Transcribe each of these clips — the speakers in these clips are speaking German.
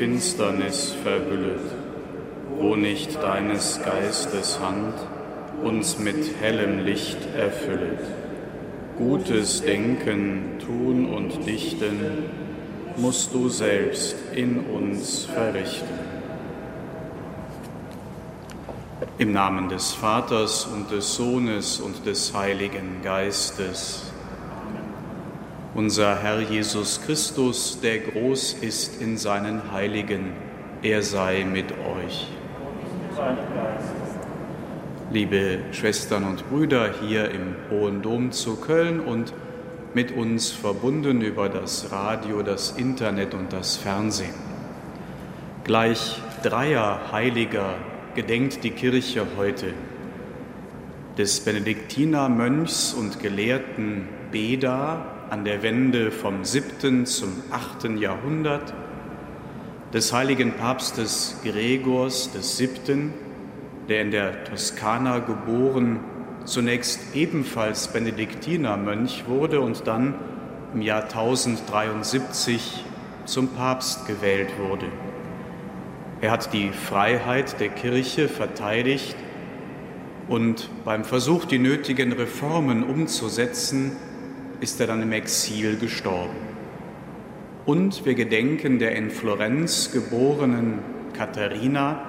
Finsternis verhüllet, wo nicht deines Geistes Hand uns mit hellem Licht erfüllet. Gutes Denken, Tun und Dichten musst du selbst in uns verrichten. Im Namen des Vaters und des Sohnes und des Heiligen Geistes unser Herr Jesus Christus, der groß ist in seinen Heiligen, er sei mit euch. Liebe Schwestern und Brüder hier im Hohen Dom zu Köln und mit uns verbunden über das Radio, das Internet und das Fernsehen. Gleich dreier Heiliger gedenkt die Kirche heute des Benediktinermönchs und Gelehrten Beda, an der Wende vom 7. zum 8. Jahrhundert, des heiligen Papstes Gregors VII., der in der Toskana geboren, zunächst ebenfalls Benediktinermönch wurde und dann im Jahr 1073 zum Papst gewählt wurde. Er hat die Freiheit der Kirche verteidigt und beim Versuch, die nötigen Reformen umzusetzen, ist er dann im Exil gestorben. Und wir gedenken der in Florenz geborenen Katharina,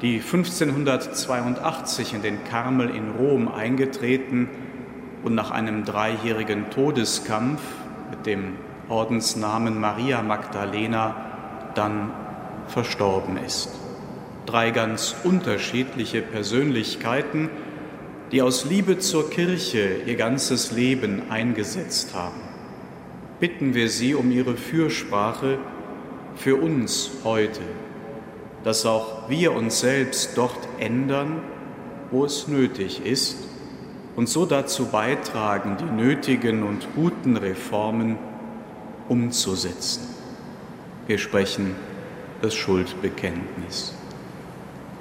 die 1582 in den Karmel in Rom eingetreten und nach einem dreijährigen Todeskampf mit dem Ordensnamen Maria Magdalena dann verstorben ist. Drei ganz unterschiedliche Persönlichkeiten, die aus Liebe zur Kirche ihr ganzes Leben eingesetzt haben. Bitten wir sie um ihre Fürsprache für uns heute, dass auch wir uns selbst dort ändern, wo es nötig ist und so dazu beitragen, die nötigen und guten Reformen umzusetzen. Wir sprechen das Schuldbekenntnis.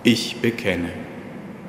Ich bekenne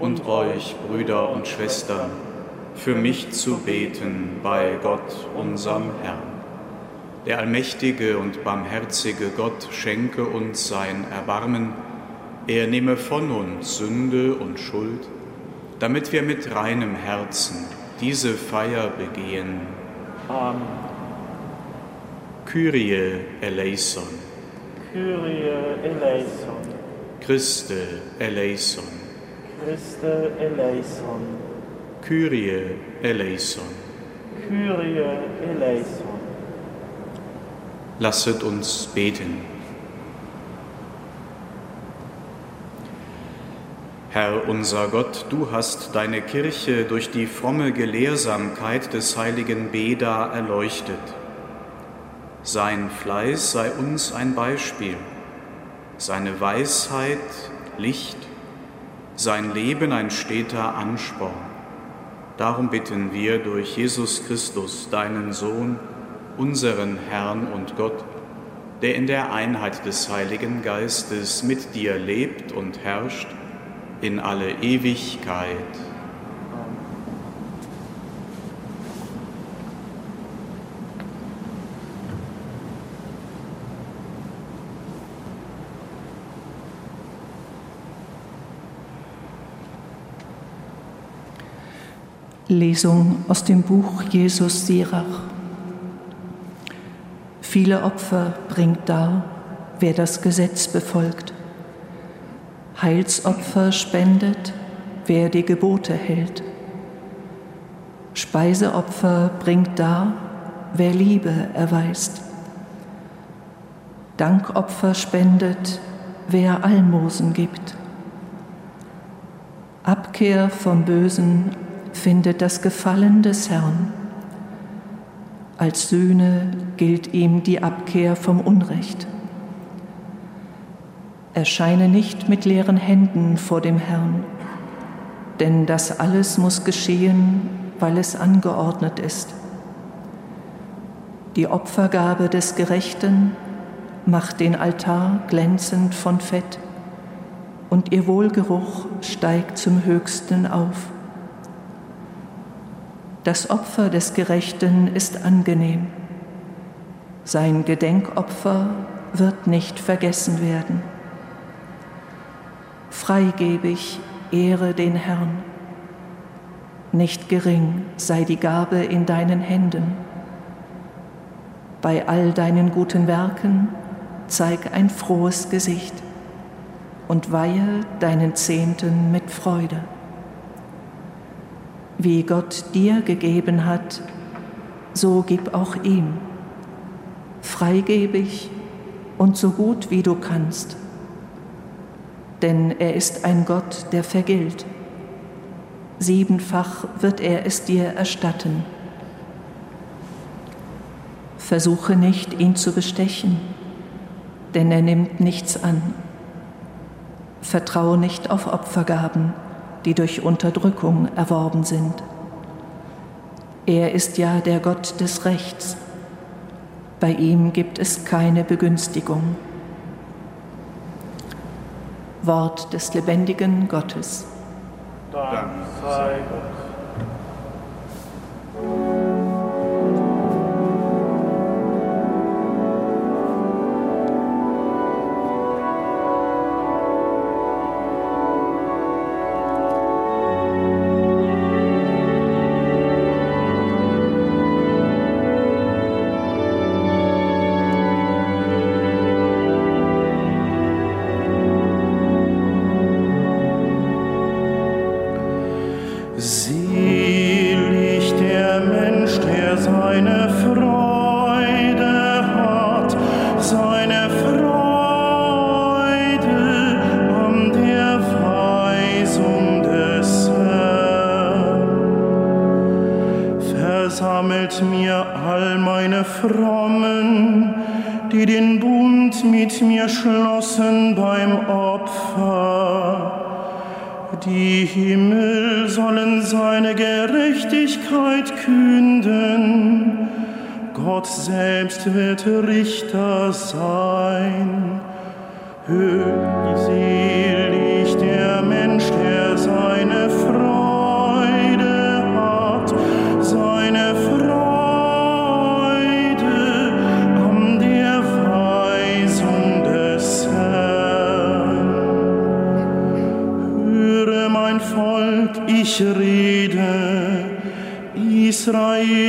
und euch, Brüder und Schwestern, für mich zu beten bei Gott, unserem Herrn. Der allmächtige und barmherzige Gott schenke uns sein Erbarmen, er nehme von uns Sünde und Schuld, damit wir mit reinem Herzen diese Feier begehen. Amen. Kyrie eleison. Kyrie eleison. Christe eleison. Christe eleison. Kyrie eleison. Kyrie eleison. Lasset uns beten. Herr unser Gott, du hast deine Kirche durch die fromme Gelehrsamkeit des heiligen Beda erleuchtet. Sein Fleiß sei uns ein Beispiel, seine Weisheit Licht sein Leben ein steter Ansporn. Darum bitten wir durch Jesus Christus, deinen Sohn, unseren Herrn und Gott, der in der Einheit des Heiligen Geistes mit dir lebt und herrscht in alle Ewigkeit. Lesung aus dem Buch Jesus Sirach. Viele Opfer bringt dar, wer das Gesetz befolgt. Heilsopfer spendet, wer die Gebote hält. Speiseopfer bringt dar, wer Liebe erweist. Dankopfer spendet, wer Almosen gibt. Abkehr vom Bösen findet das Gefallen des Herrn. als Sühne gilt ihm die Abkehr vom Unrecht. Erscheine nicht mit leeren Händen vor dem Herrn, denn das alles muss geschehen, weil es angeordnet ist. Die Opfergabe des Gerechten macht den Altar glänzend von Fett und ihr Wohlgeruch steigt zum Höchsten auf. Das Opfer des Gerechten ist angenehm. Sein Gedenkopfer wird nicht vergessen werden. Freigebig ehre den Herrn. Nicht gering sei die Gabe in deinen Händen. Bei all deinen guten Werken zeig ein frohes Gesicht und weihe deinen Zehnten mit Freude. Wie Gott dir gegeben hat, so gib auch ihm, freigebig und so gut wie du kannst denn er ist ein Gott, der vergilt. Siebenfach wird er es dir erstatten. Versuche nicht, ihn zu bestechen, denn er nimmt nichts an. Vertraue nicht auf Opfergaben, die durch Unterdrückung erworben sind. Er ist ja der Gott des Rechts. Bei ihm gibt es keine Begünstigung. Wort des lebendigen Gottes. Dank sei Gott.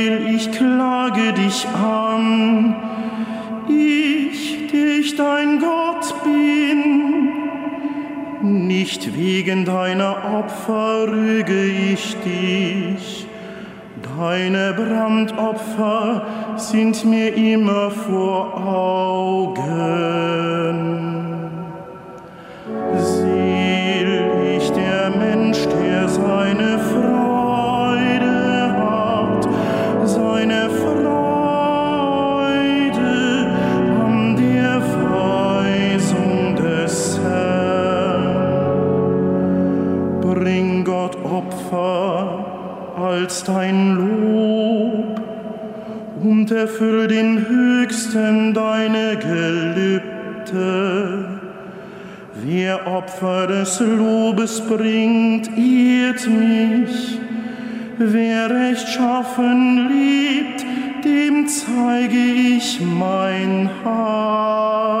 denn ich klage dich an, ich, der ich dein Gott bin. Nicht wegen deiner Opfer rüge ich dich, deine Brandopfer sind mir immer vor Augen. Erfüll den Höchsten deine Gelübde. Wer Opfer des Lobes bringt, ehrt mich. Wer rechtschaffen liebt, dem zeige ich mein Heil.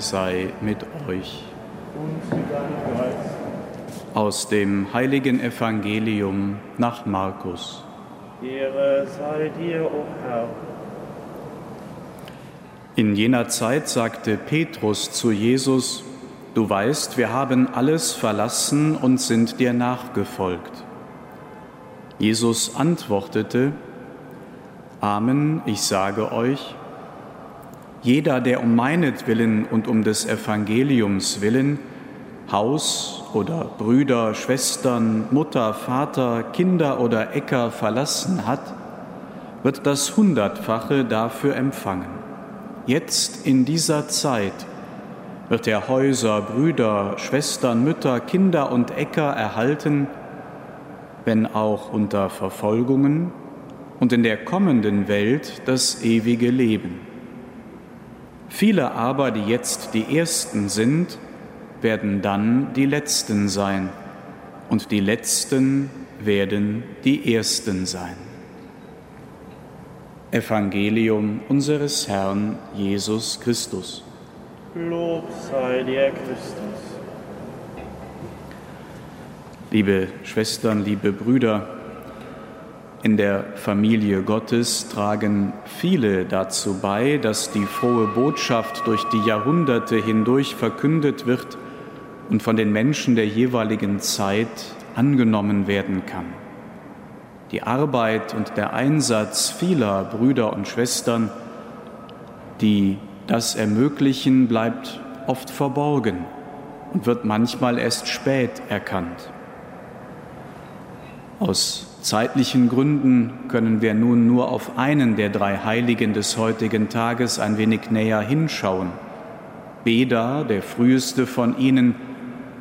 Sei mit euch. Und mit deinem Geist. Aus dem heiligen Evangelium nach Markus. Ehre sei dir, o Herr. In jener Zeit sagte Petrus zu Jesus, Du weißt, wir haben alles verlassen und sind dir nachgefolgt. Jesus antwortete, Amen, ich sage euch, jeder, der um meinetwillen und um des Evangeliums willen Haus oder Brüder, Schwestern, Mutter, Vater, Kinder oder Äcker verlassen hat, wird das Hundertfache dafür empfangen. Jetzt in dieser Zeit wird er Häuser, Brüder, Schwestern, Mütter, Kinder und Äcker erhalten, wenn auch unter Verfolgungen und in der kommenden Welt das ewige Leben. Viele aber, die jetzt die Ersten sind, werden dann die Letzten sein und die Letzten werden die Ersten sein. Evangelium unseres Herrn Jesus Christus. Lob sei dir, Christus. Liebe Schwestern, liebe Brüder, in der Familie Gottes tragen viele dazu bei, dass die frohe Botschaft durch die Jahrhunderte hindurch verkündet wird und von den Menschen der jeweiligen Zeit angenommen werden kann. Die Arbeit und der Einsatz vieler Brüder und Schwestern, die das ermöglichen, bleibt oft verborgen und wird manchmal erst spät erkannt. Aus zeitlichen Gründen können wir nun nur auf einen der drei Heiligen des heutigen Tages ein wenig näher hinschauen. Beda, der früheste von ihnen,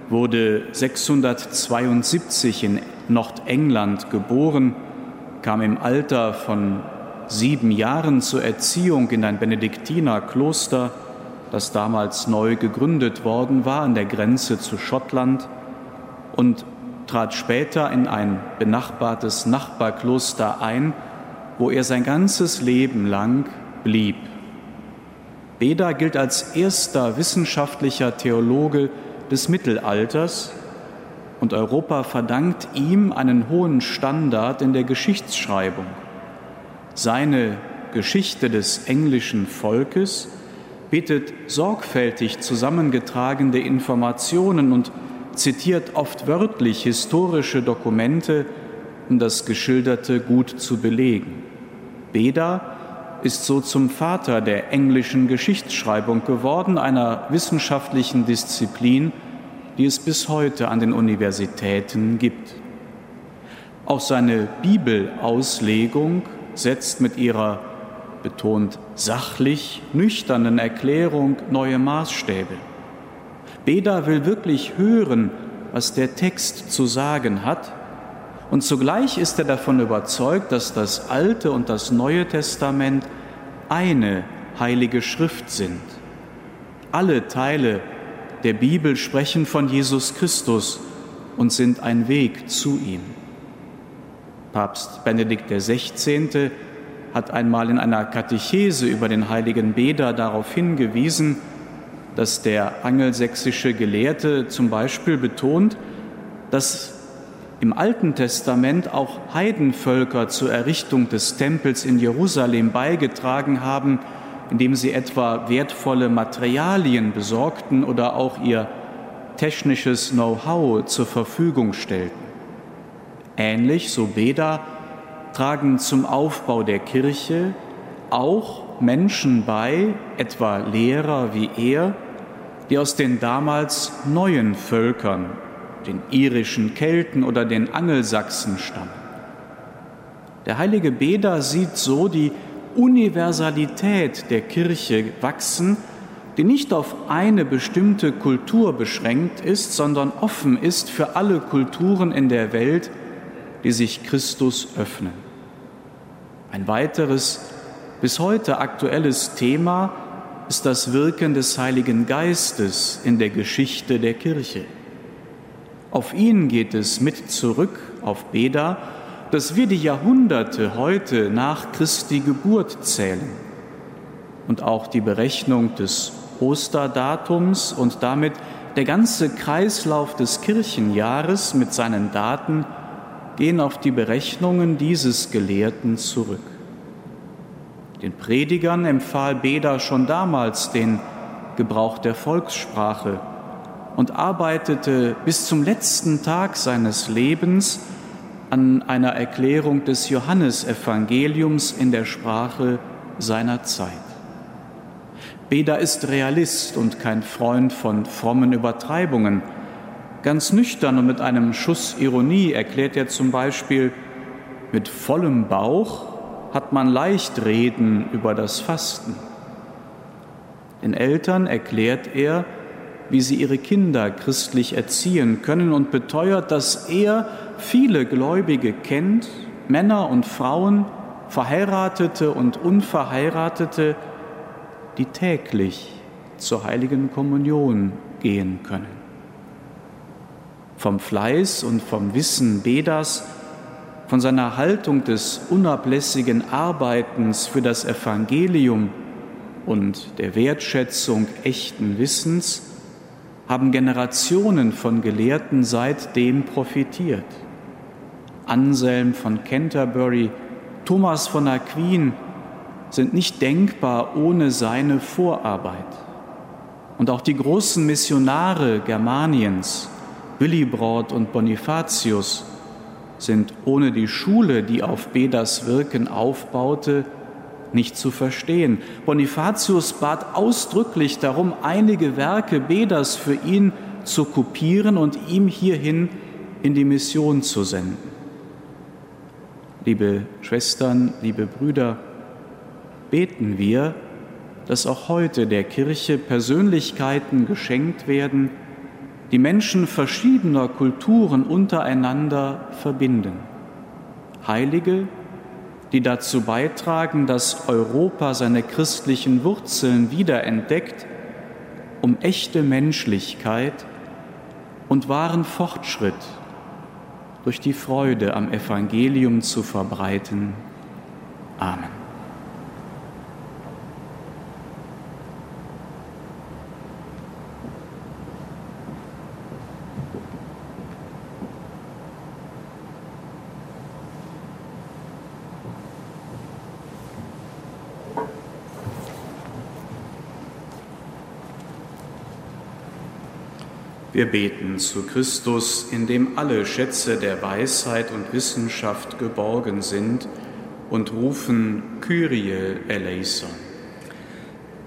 wurde 672 in Nordengland geboren, kam im Alter von sieben Jahren zur Erziehung in ein Benediktinerkloster, das damals neu gegründet worden war an der Grenze zu Schottland und trat später in ein benachbartes Nachbarkloster ein, wo er sein ganzes Leben lang blieb. Beda gilt als erster wissenschaftlicher Theologe des Mittelalters und Europa verdankt ihm einen hohen Standard in der Geschichtsschreibung. Seine Geschichte des englischen Volkes bietet sorgfältig zusammengetragene Informationen und zitiert oft wörtlich historische Dokumente, um das Geschilderte gut zu belegen. Beda ist so zum Vater der englischen Geschichtsschreibung geworden, einer wissenschaftlichen Disziplin, die es bis heute an den Universitäten gibt. Auch seine Bibelauslegung setzt mit ihrer betont sachlich nüchternen Erklärung neue Maßstäbe. Beda will wirklich hören, was der Text zu sagen hat, und zugleich ist er davon überzeugt, dass das Alte und das Neue Testament eine heilige Schrift sind. Alle Teile der Bibel sprechen von Jesus Christus und sind ein Weg zu ihm. Papst Benedikt XVI. hat einmal in einer Katechese über den heiligen Beda darauf hingewiesen, dass der angelsächsische Gelehrte zum Beispiel betont, dass im Alten Testament auch Heidenvölker zur Errichtung des Tempels in Jerusalem beigetragen haben, indem sie etwa wertvolle Materialien besorgten oder auch ihr technisches Know-how zur Verfügung stellten. Ähnlich, so Beda, tragen zum Aufbau der Kirche auch Menschen bei, etwa Lehrer wie er, die aus den damals neuen Völkern den irischen Kelten oder den Angelsachsen stammen. Der heilige Beda sieht so die Universalität der Kirche wachsen, die nicht auf eine bestimmte Kultur beschränkt ist, sondern offen ist für alle Kulturen in der Welt, die sich Christus öffnen. Ein weiteres, bis heute aktuelles Thema ist das Wirken des Heiligen Geistes in der Geschichte der Kirche. Auf ihn geht es mit zurück, auf Beda, dass wir die Jahrhunderte heute nach Christi Geburt zählen und auch die Berechnung des Osterdatums und damit der ganze Kreislauf des Kirchenjahres mit seinen Daten gehen auf die Berechnungen dieses Gelehrten zurück. Den Predigern empfahl Beda schon damals den Gebrauch der Volkssprache und arbeitete bis zum letzten Tag seines Lebens an einer Erklärung des Johannesevangeliums in der Sprache seiner Zeit. Beda ist Realist und kein Freund von frommen Übertreibungen. Ganz nüchtern und mit einem Schuss Ironie erklärt er zum Beispiel, mit vollem Bauch hat man leicht reden über das Fasten. Den Eltern erklärt er, wie sie ihre Kinder christlich erziehen können und beteuert, dass er viele Gläubige kennt, Männer und Frauen, Verheiratete und Unverheiratete, die täglich zur heiligen Kommunion gehen können. Vom Fleiß und vom Wissen Bedas, von seiner Haltung des unablässigen Arbeitens für das Evangelium und der Wertschätzung echten Wissens haben Generationen von Gelehrten seitdem profitiert. Anselm von Canterbury, Thomas von Aquin sind nicht denkbar ohne seine Vorarbeit. Und auch die großen Missionare Germaniens, Willibrord und Bonifatius, sind ohne die Schule, die auf Bedas Wirken aufbaute, nicht zu verstehen. Bonifatius bat ausdrücklich darum, einige Werke Bedas für ihn zu kopieren und ihm hierhin in die Mission zu senden. Liebe Schwestern, liebe Brüder, beten wir, dass auch heute der Kirche Persönlichkeiten geschenkt werden, die Menschen verschiedener Kulturen untereinander verbinden. Heilige, die dazu beitragen, dass Europa seine christlichen Wurzeln wiederentdeckt, um echte Menschlichkeit und wahren Fortschritt durch die Freude am Evangelium zu verbreiten. Amen. Wir beten zu Christus, in dem alle Schätze der Weisheit und Wissenschaft geborgen sind und rufen Kyrie eleison.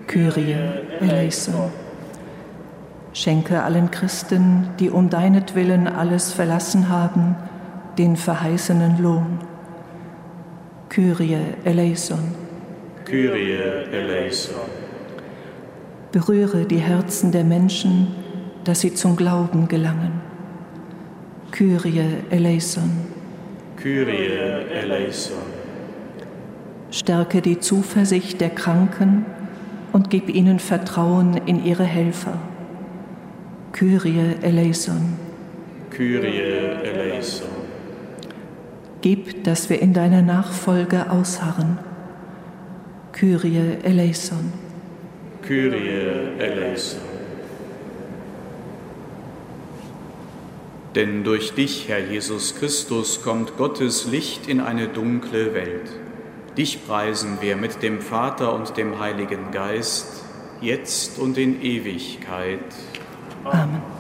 Kyrie eleison. Schenke allen Christen, die um deinetwillen alles verlassen haben, den verheißenen Lohn. Kyrie eleison. Kyrie eleison. Berühre die Herzen der Menschen, dass sie zum Glauben gelangen. Kyrie eleison. Kyrie eleison. Stärke die Zuversicht der Kranken und gib ihnen Vertrauen in ihre Helfer. Kyrie eleison. Kyrie eleison. Gib, dass wir in deiner Nachfolge ausharren. Kyrie eleison. Kyrie eleison. Denn durch dich, Herr Jesus Christus, kommt Gottes Licht in eine dunkle Welt. Dich preisen wir mit dem Vater und dem Heiligen Geist, jetzt und in Ewigkeit. Amen.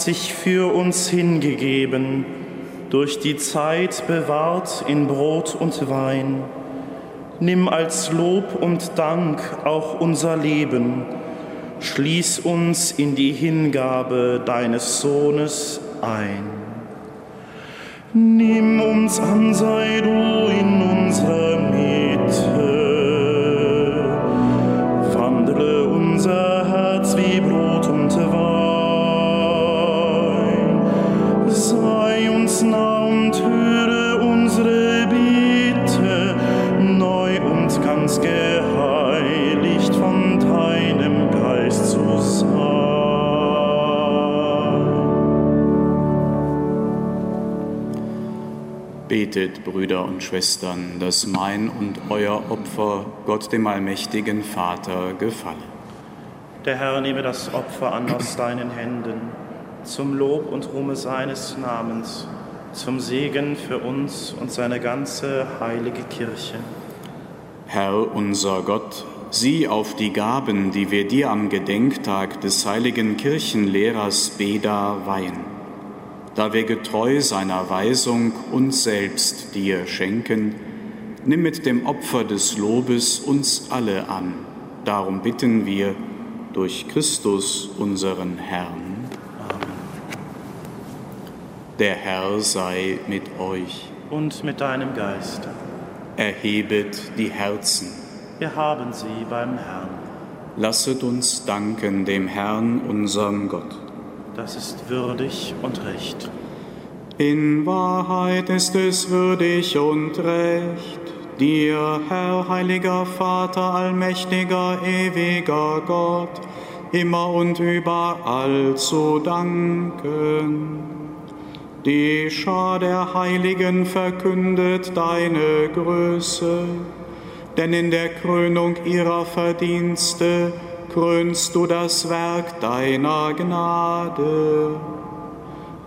Sich für uns hingegeben, durch die Zeit bewahrt in Brot und Wein. Nimm als Lob und Dank auch unser Leben, schließ uns in die Hingabe deines Sohnes ein. Nimm uns an, sei du in Betet, Brüder und Schwestern, dass mein und euer Opfer Gott dem allmächtigen Vater gefalle. Der Herr nehme das Opfer an aus deinen Händen, zum Lob und Ruhme seines Namens, zum Segen für uns und seine ganze heilige Kirche. Herr unser Gott, sieh auf die Gaben, die wir dir am Gedenktag des heiligen Kirchenlehrers Beda weihen. Da wir getreu seiner Weisung uns selbst dir schenken, nimm mit dem Opfer des Lobes uns alle an. Darum bitten wir durch Christus unseren Herrn. Der Herr sei mit euch. Und mit deinem Geist. Erhebet die Herzen. Wir haben sie beim Herrn. Lasset uns danken dem Herrn, unserem Gott. Das ist würdig und recht. In Wahrheit ist es würdig und recht, dir, Herr, heiliger Vater, allmächtiger, ewiger Gott, immer und überall zu danken. Die Schar der Heiligen verkündet deine Größe, denn in der Krönung ihrer Verdienste krönst du das Werk deiner Gnade.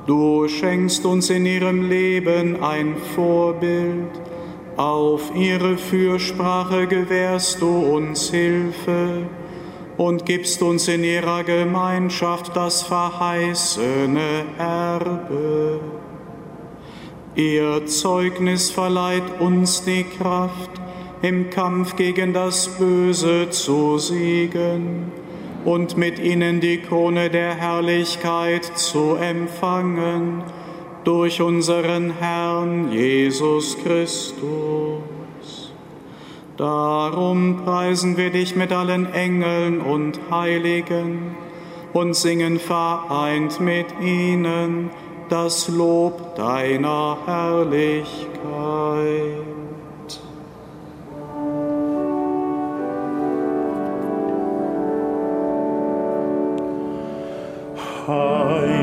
Du schenkst uns in ihrem Leben ein Vorbild, auf ihre Fürsprache gewährst du uns Hilfe und gibst uns in ihrer Gemeinschaft das verheißene Erbe. Ihr Zeugnis verleiht uns die Kraft, im Kampf gegen das Böse zu siegen und mit ihnen die Krone der Herrlichkeit zu empfangen durch unseren Herrn Jesus Christus. Darum preisen wir dich mit allen Engeln und Heiligen und singen vereint mit ihnen das Lob deiner Herrlichkeit. Heilig,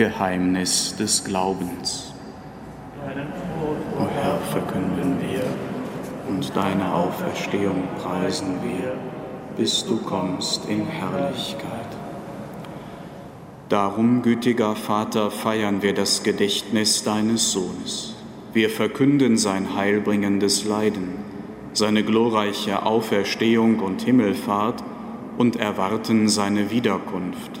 Geheimnis des Glaubens. O Herr, verkünden wir und deine Auferstehung preisen wir, bis du kommst in Herrlichkeit. Darum, gütiger Vater, feiern wir das Gedächtnis deines Sohnes. Wir verkünden sein heilbringendes Leiden, seine glorreiche Auferstehung und Himmelfahrt und erwarten seine Wiederkunft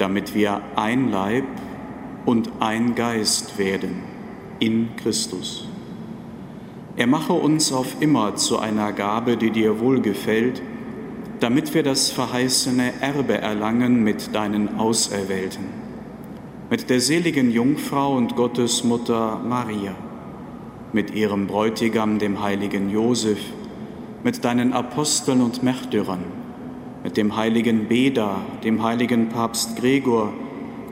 damit wir ein Leib und ein Geist werden in Christus. Er mache uns auf immer zu einer Gabe, die dir wohlgefällt, damit wir das verheißene Erbe erlangen mit deinen Auserwählten, mit der seligen Jungfrau und Gottesmutter Maria, mit ihrem Bräutigam, dem heiligen Josef, mit deinen Aposteln und Märtyrern, mit dem heiligen Beda, dem heiligen Papst Gregor,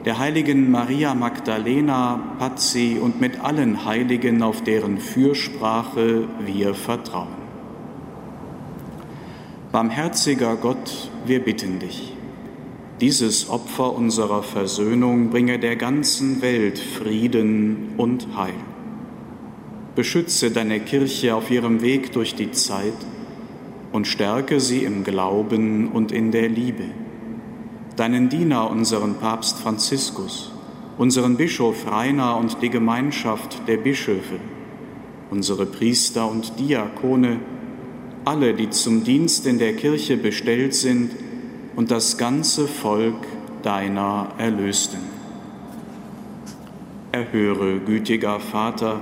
der heiligen Maria Magdalena, Pazzi und mit allen Heiligen, auf deren Fürsprache wir vertrauen. Barmherziger Gott, wir bitten dich, dieses Opfer unserer Versöhnung bringe der ganzen Welt Frieden und Heil. Beschütze deine Kirche auf ihrem Weg durch die Zeit, und stärke sie im Glauben und in der Liebe. Deinen Diener, unseren Papst Franziskus, unseren Bischof Rainer und die Gemeinschaft der Bischöfe, unsere Priester und Diakone, alle, die zum Dienst in der Kirche bestellt sind und das ganze Volk deiner Erlösten. Erhöre, gütiger Vater,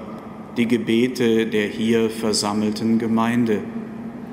die Gebete der hier versammelten Gemeinde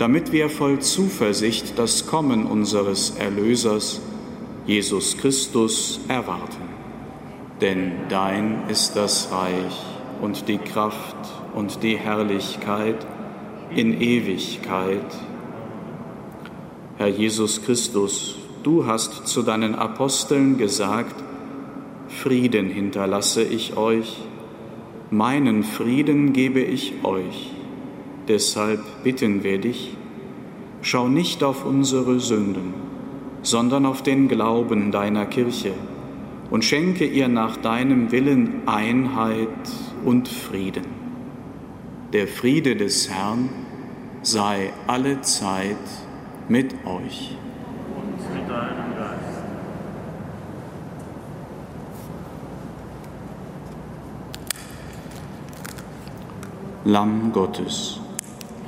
damit wir voll Zuversicht das Kommen unseres Erlösers, Jesus Christus, erwarten denn dein ist das Reich und die Kraft und die Herrlichkeit in Ewigkeit. Herr Jesus Christus, du hast zu deinen Aposteln gesagt, Frieden hinterlasse ich euch, meinen Frieden gebe ich euch. Deshalb bitten wir dich, schau nicht auf unsere Sünden, sondern auf den Glauben deiner Kirche und schenke ihr nach deinem Willen Einheit und Frieden. Der Friede des Herrn sei alle Zeit mit euch. Und mit deinem Geist. Lamm Gottes,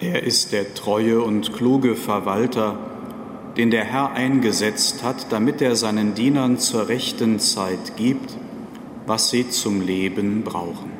Er ist der treue und kluge Verwalter, den der Herr eingesetzt hat, damit er seinen Dienern zur rechten Zeit gibt, was sie zum Leben brauchen.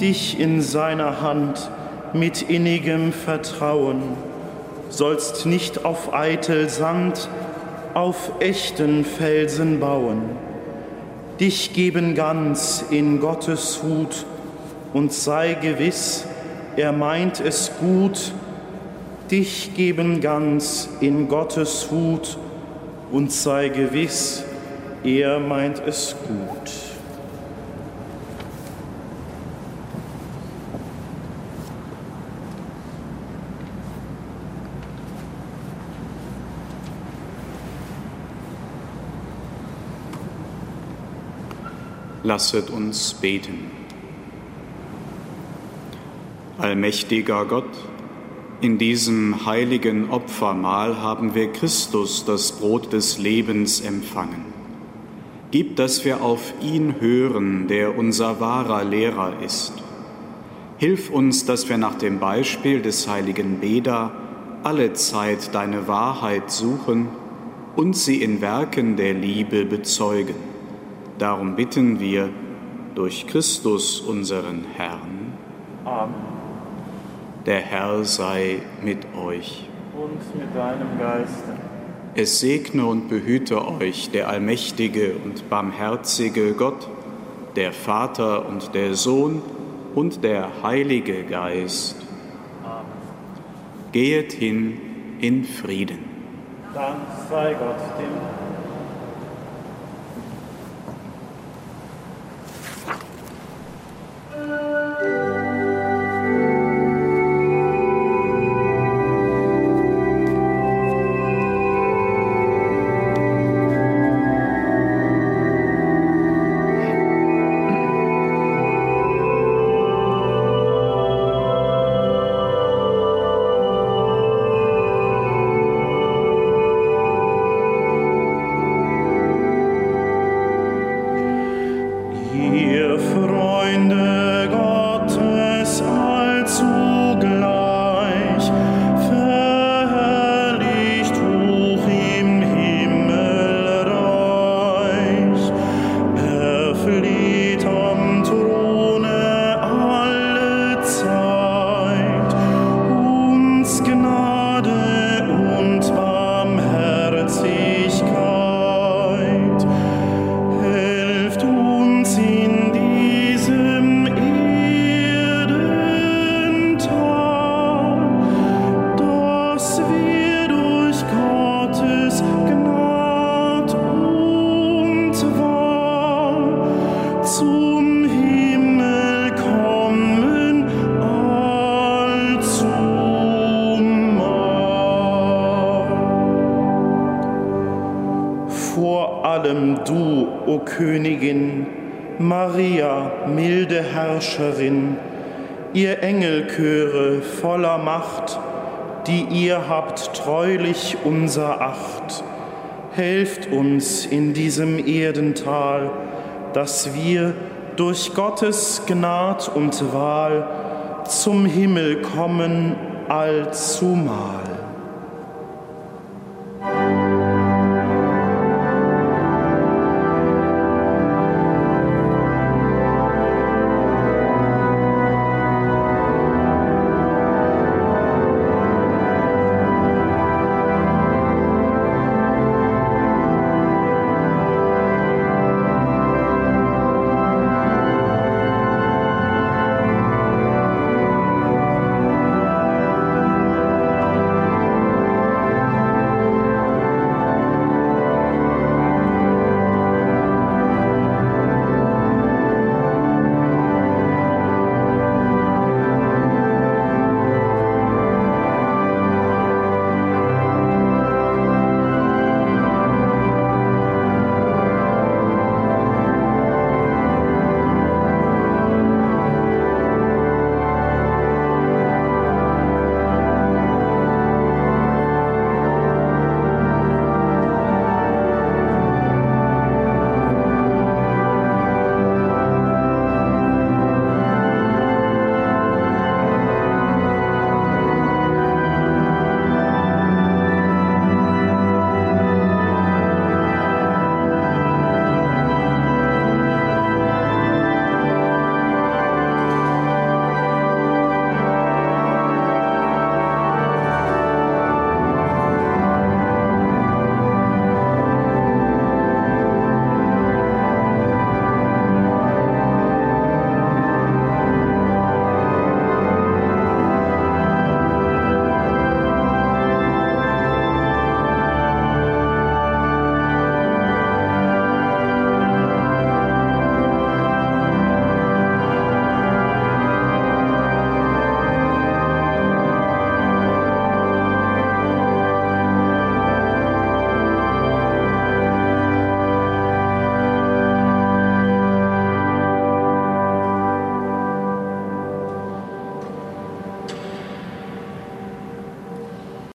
Dich in seiner Hand mit innigem Vertrauen, sollst nicht auf eitel Sand, auf echten Felsen bauen. Dich geben ganz in Gottes Hut und sei gewiss, er meint es gut. Dich geben ganz in Gottes Hut und sei gewiss, er meint es gut. Lasset uns beten. Allmächtiger Gott, in diesem heiligen Opfermahl haben wir Christus, das Brot des Lebens, empfangen. Gib, dass wir auf ihn hören, der unser wahrer Lehrer ist. Hilf uns, dass wir nach dem Beispiel des heiligen Beda alle Zeit deine Wahrheit suchen und sie in Werken der Liebe bezeugen Darum bitten wir durch Christus unseren Herrn. Amen. Der Herr sei mit euch. Und mit deinem Geiste. Es segne und behüte euch der allmächtige und barmherzige Gott, der Vater und der Sohn und der Heilige Geist. Amen. Gehet hin in Frieden. Dank sei Gott, dem Königin, Maria, milde Herrscherin, ihr Engelchöre voller Macht, die ihr habt treulich unser Acht, helft uns in diesem Erdental, dass wir durch Gottes Gnad und Wahl zum Himmel kommen allzumal.